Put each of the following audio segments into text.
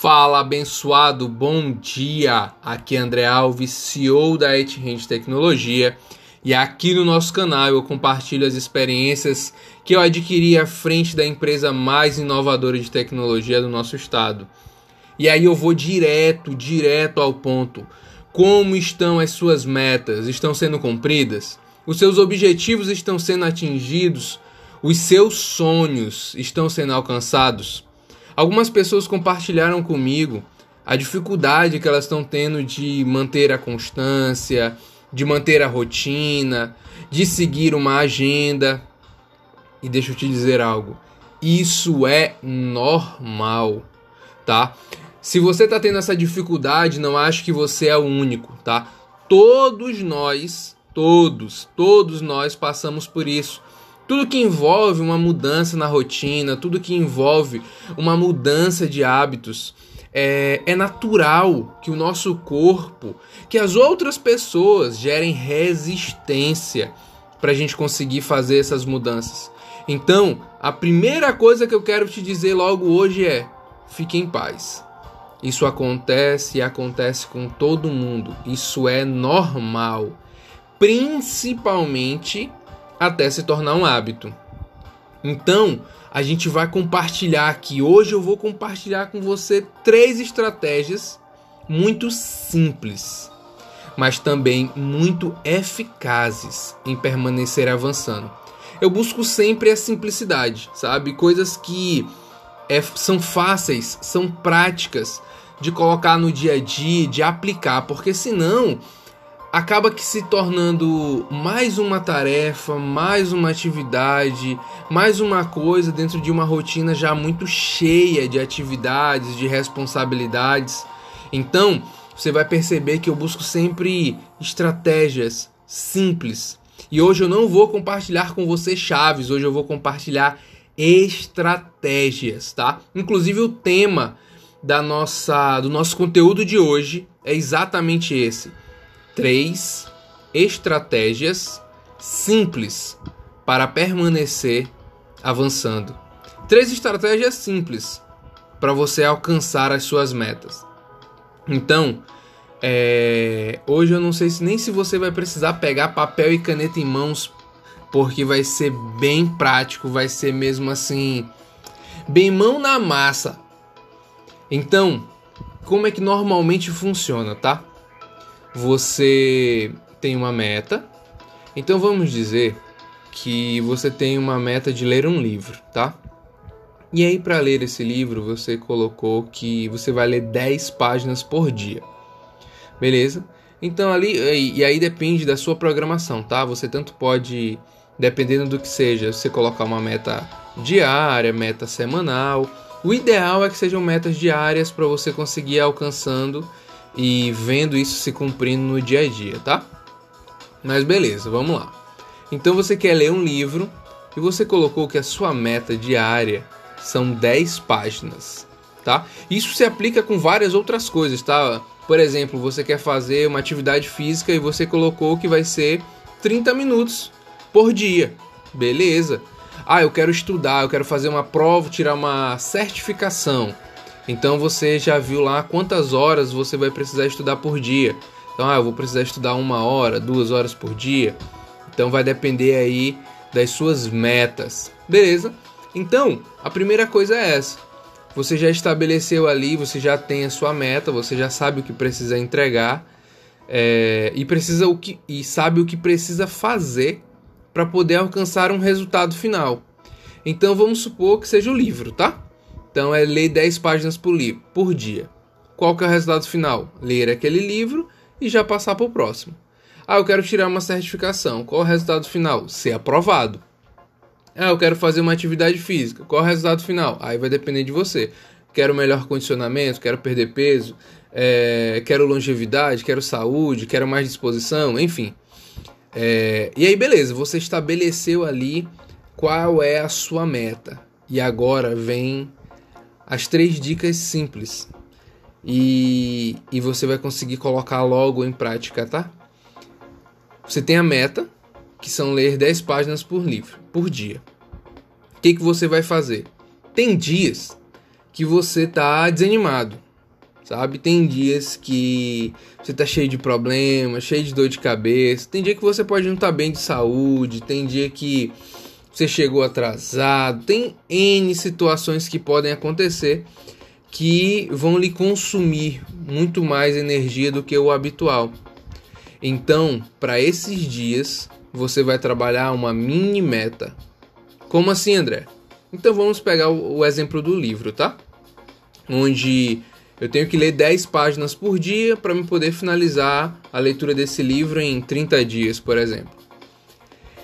Fala abençoado, bom dia! Aqui é André Alves, CEO da EtRend Tecnologia e aqui no nosso canal eu compartilho as experiências que eu adquiri à frente da empresa mais inovadora de tecnologia do nosso estado. E aí eu vou direto, direto ao ponto. Como estão as suas metas? Estão sendo cumpridas? Os seus objetivos estão sendo atingidos? Os seus sonhos estão sendo alcançados? Algumas pessoas compartilharam comigo a dificuldade que elas estão tendo de manter a constância, de manter a rotina, de seguir uma agenda. E deixa eu te dizer algo: isso é normal, tá? Se você está tendo essa dificuldade, não acho que você é o único, tá? Todos nós, todos, todos nós passamos por isso. Tudo que envolve uma mudança na rotina, tudo que envolve uma mudança de hábitos, é, é, natural que o nosso corpo, que as outras pessoas gerem resistência para a gente conseguir fazer essas mudanças. Então, a primeira coisa que eu quero te dizer logo hoje é: fique em paz. Isso acontece e acontece com todo mundo. Isso é normal. Principalmente até se tornar um hábito. Então, a gente vai compartilhar aqui. Hoje eu vou compartilhar com você três estratégias muito simples, mas também muito eficazes em permanecer avançando. Eu busco sempre a simplicidade, sabe? Coisas que é, são fáceis, são práticas de colocar no dia a dia, de aplicar, porque senão acaba que se tornando mais uma tarefa, mais uma atividade, mais uma coisa dentro de uma rotina já muito cheia de atividades, de responsabilidades. Então, você vai perceber que eu busco sempre estratégias simples. E hoje eu não vou compartilhar com você chaves, hoje eu vou compartilhar estratégias, tá? Inclusive o tema da nossa do nosso conteúdo de hoje é exatamente esse três estratégias simples para permanecer avançando. Três estratégias simples para você alcançar as suas metas. Então, é, hoje eu não sei se, nem se você vai precisar pegar papel e caneta em mãos, porque vai ser bem prático, vai ser mesmo assim, bem mão na massa. Então, como é que normalmente funciona, tá? Você tem uma meta. Então vamos dizer que você tem uma meta de ler um livro, tá? E aí para ler esse livro, você colocou que você vai ler 10 páginas por dia. Beleza? Então ali e aí depende da sua programação, tá? Você tanto pode dependendo do que seja, você colocar uma meta diária, meta semanal. O ideal é que sejam metas diárias para você conseguir ir alcançando e vendo isso se cumprindo no dia a dia, tá? Mas beleza, vamos lá. Então você quer ler um livro e você colocou que a sua meta diária são 10 páginas, tá? Isso se aplica com várias outras coisas, tá? Por exemplo, você quer fazer uma atividade física e você colocou que vai ser 30 minutos por dia. Beleza. Ah, eu quero estudar, eu quero fazer uma prova, tirar uma certificação. Então você já viu lá quantas horas você vai precisar estudar por dia. Então, ah, eu vou precisar estudar uma hora, duas horas por dia. Então vai depender aí das suas metas. Beleza? Então, a primeira coisa é essa. Você já estabeleceu ali, você já tem a sua meta, você já sabe o que precisa entregar é, e precisa o que e sabe o que precisa fazer para poder alcançar um resultado final. Então vamos supor que seja o livro, tá? Então é ler 10 páginas por, livro, por dia. Qual que é o resultado final? Ler aquele livro e já passar para o próximo. Ah, eu quero tirar uma certificação. Qual é o resultado final? Ser aprovado. Ah, eu quero fazer uma atividade física. Qual é o resultado final? Aí vai depender de você. Quero melhor condicionamento, quero perder peso, é, quero longevidade, quero saúde, quero mais disposição, enfim. É, e aí, beleza, você estabeleceu ali qual é a sua meta. E agora vem as três dicas simples e, e você vai conseguir colocar logo em prática, tá? Você tem a meta, que são ler 10 páginas por livro, por dia. O que, que você vai fazer? Tem dias que você tá desanimado, sabe? Tem dias que você tá cheio de problemas, cheio de dor de cabeça, tem dia que você pode não estar tá bem de saúde, tem dia que você chegou atrasado, tem N situações que podem acontecer que vão lhe consumir muito mais energia do que o habitual. Então, para esses dias, você vai trabalhar uma mini meta. Como assim, André? Então vamos pegar o, exemplo do livro, tá? Onde eu tenho que ler 10 páginas por dia para me poder finalizar a leitura desse livro em 30 dias, por exemplo.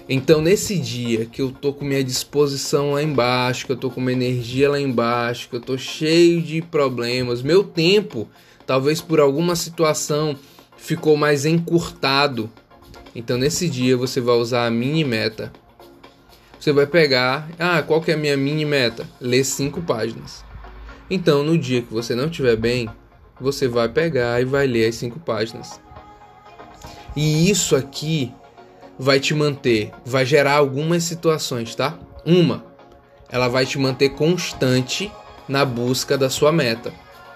Então, nesse dia que eu tô com minha disposição lá embaixo, que eu tô com minha energia lá embaixo, que eu tô cheio de problemas, meu tempo, talvez por alguma situação, ficou mais encurtado. Então, nesse dia você vai usar a mini meta. Você vai pegar, ah, qual que é a minha mini meta? Ler cinco páginas. Então, no dia que você não estiver bem, você vai pegar e vai ler as cinco páginas. E isso aqui vai te manter, vai gerar algumas situações, tá? Uma, ela vai te manter constante na busca da sua meta,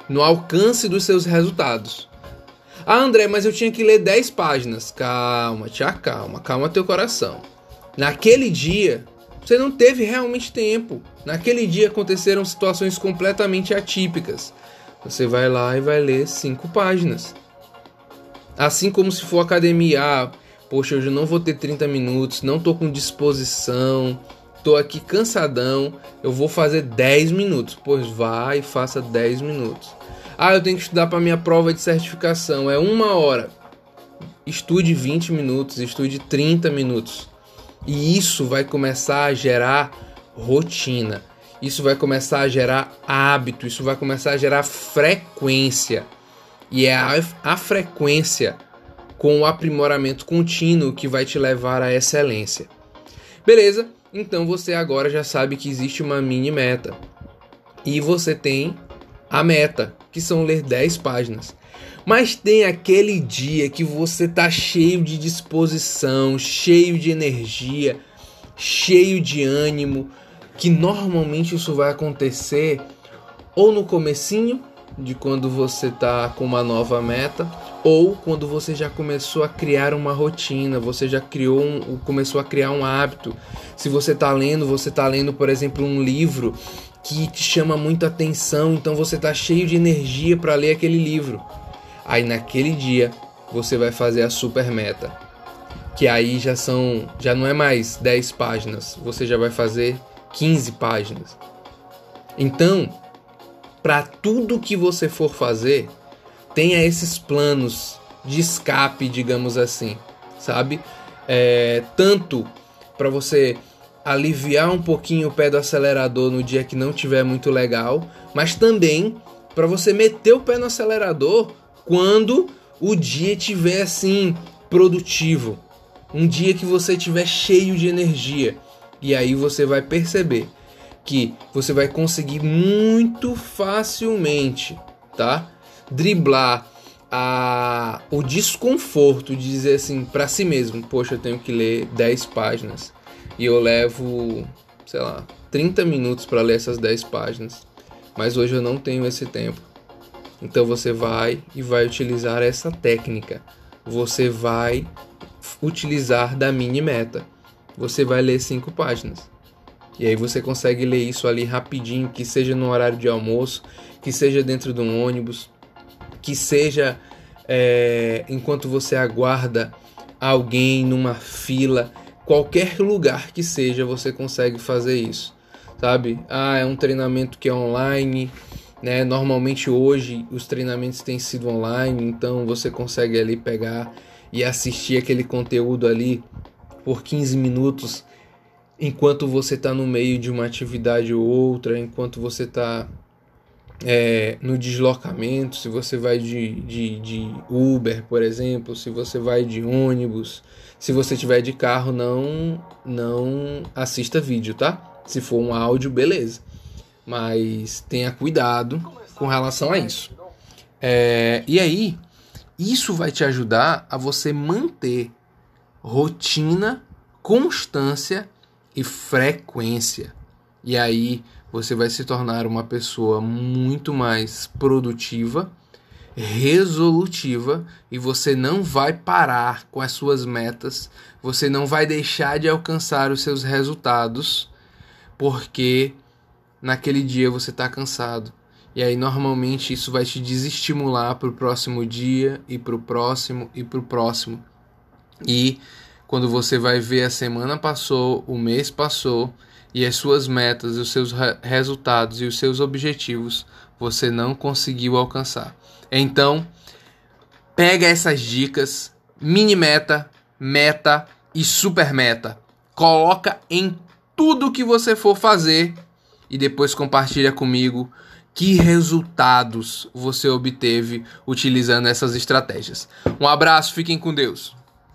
no alcance dos seus resultados. Ah, André, mas eu tinha que ler 10 páginas. Calma, te acalma, calma teu coração. Naquele dia, você não teve realmente tempo. Naquele dia aconteceram situações completamente atípicas. Você vai lá e vai ler 5 páginas. Assim como se for academia, ah, poxa, hoje eu não vou ter 30 minutos, não tô com disposição, tô aqui cansadão, eu vou fazer 10 minutos. Pois vá e faça 10 minutos. Ah, eu tenho que estudar para minha prova de certificação, é uma hora. Estude 20 minutos, estude 30 minutos. E isso vai começar a gerar rotina. Isso vai começar a gerar hábito, isso vai começar a gerar frequência. E é a, a frequência com o aprimoramento contínuo que vai te levar à excelência. Beleza? Então você agora já sabe que existe uma mini meta. E você tem a meta, que são ler 10 páginas. Mas tem aquele dia que você tá cheio de disposição, cheio de energia, cheio de ânimo, que normalmente isso vai acontecer ou no comecinho de quando você tá com uma nova meta, ou quando você já começou a criar uma rotina, você já criou um, começou a criar um hábito. Se você está lendo, você está lendo, por exemplo, um livro que te chama muito atenção, então você está cheio de energia para ler aquele livro. Aí naquele dia você vai fazer a super meta, que aí já são, já não é mais 10 páginas, você já vai fazer 15 páginas. Então, para tudo que você for fazer, tenha esses planos de escape, digamos assim, sabe? É, tanto para você aliviar um pouquinho o pé do acelerador no dia que não tiver muito legal, mas também para você meter o pé no acelerador quando o dia tiver assim produtivo, um dia que você tiver cheio de energia. E aí você vai perceber que você vai conseguir muito facilmente, tá? Driblar a, o desconforto de dizer assim para si mesmo, poxa, eu tenho que ler 10 páginas e eu levo, sei lá, 30 minutos para ler essas 10 páginas, mas hoje eu não tenho esse tempo. Então você vai e vai utilizar essa técnica. Você vai utilizar da mini meta. Você vai ler 5 páginas. E aí você consegue ler isso ali rapidinho, que seja no horário de almoço, que seja dentro de um ônibus, que seja é, enquanto você aguarda alguém numa fila, qualquer lugar que seja, você consegue fazer isso, sabe? Ah, é um treinamento que é online, né? Normalmente hoje os treinamentos têm sido online, então você consegue ali pegar e assistir aquele conteúdo ali por 15 minutos enquanto você está no meio de uma atividade ou outra, enquanto você está é, no deslocamento, se você vai de, de, de, Uber, por exemplo, se você vai de ônibus, se você tiver de carro, não, não assista vídeo, tá? Se for um áudio, beleza. Mas tenha cuidado com relação a isso. É, e aí, isso vai te ajudar a você manter rotina, constância e frequência. E aí você vai se tornar uma pessoa muito mais produtiva, resolutiva e você não vai parar com as suas metas, você não vai deixar de alcançar os seus resultados, porque naquele dia você está cansado. E aí normalmente isso vai te desestimular para o próximo dia e para o próximo e para o próximo. E quando você vai ver a semana passou, o mês passou e as suas metas, os seus resultados e os seus objetivos você não conseguiu alcançar. Então, pega essas dicas, mini meta, meta e super meta. Coloca em tudo que você for fazer e depois compartilha comigo que resultados você obteve utilizando essas estratégias. Um abraço, fiquem com Deus.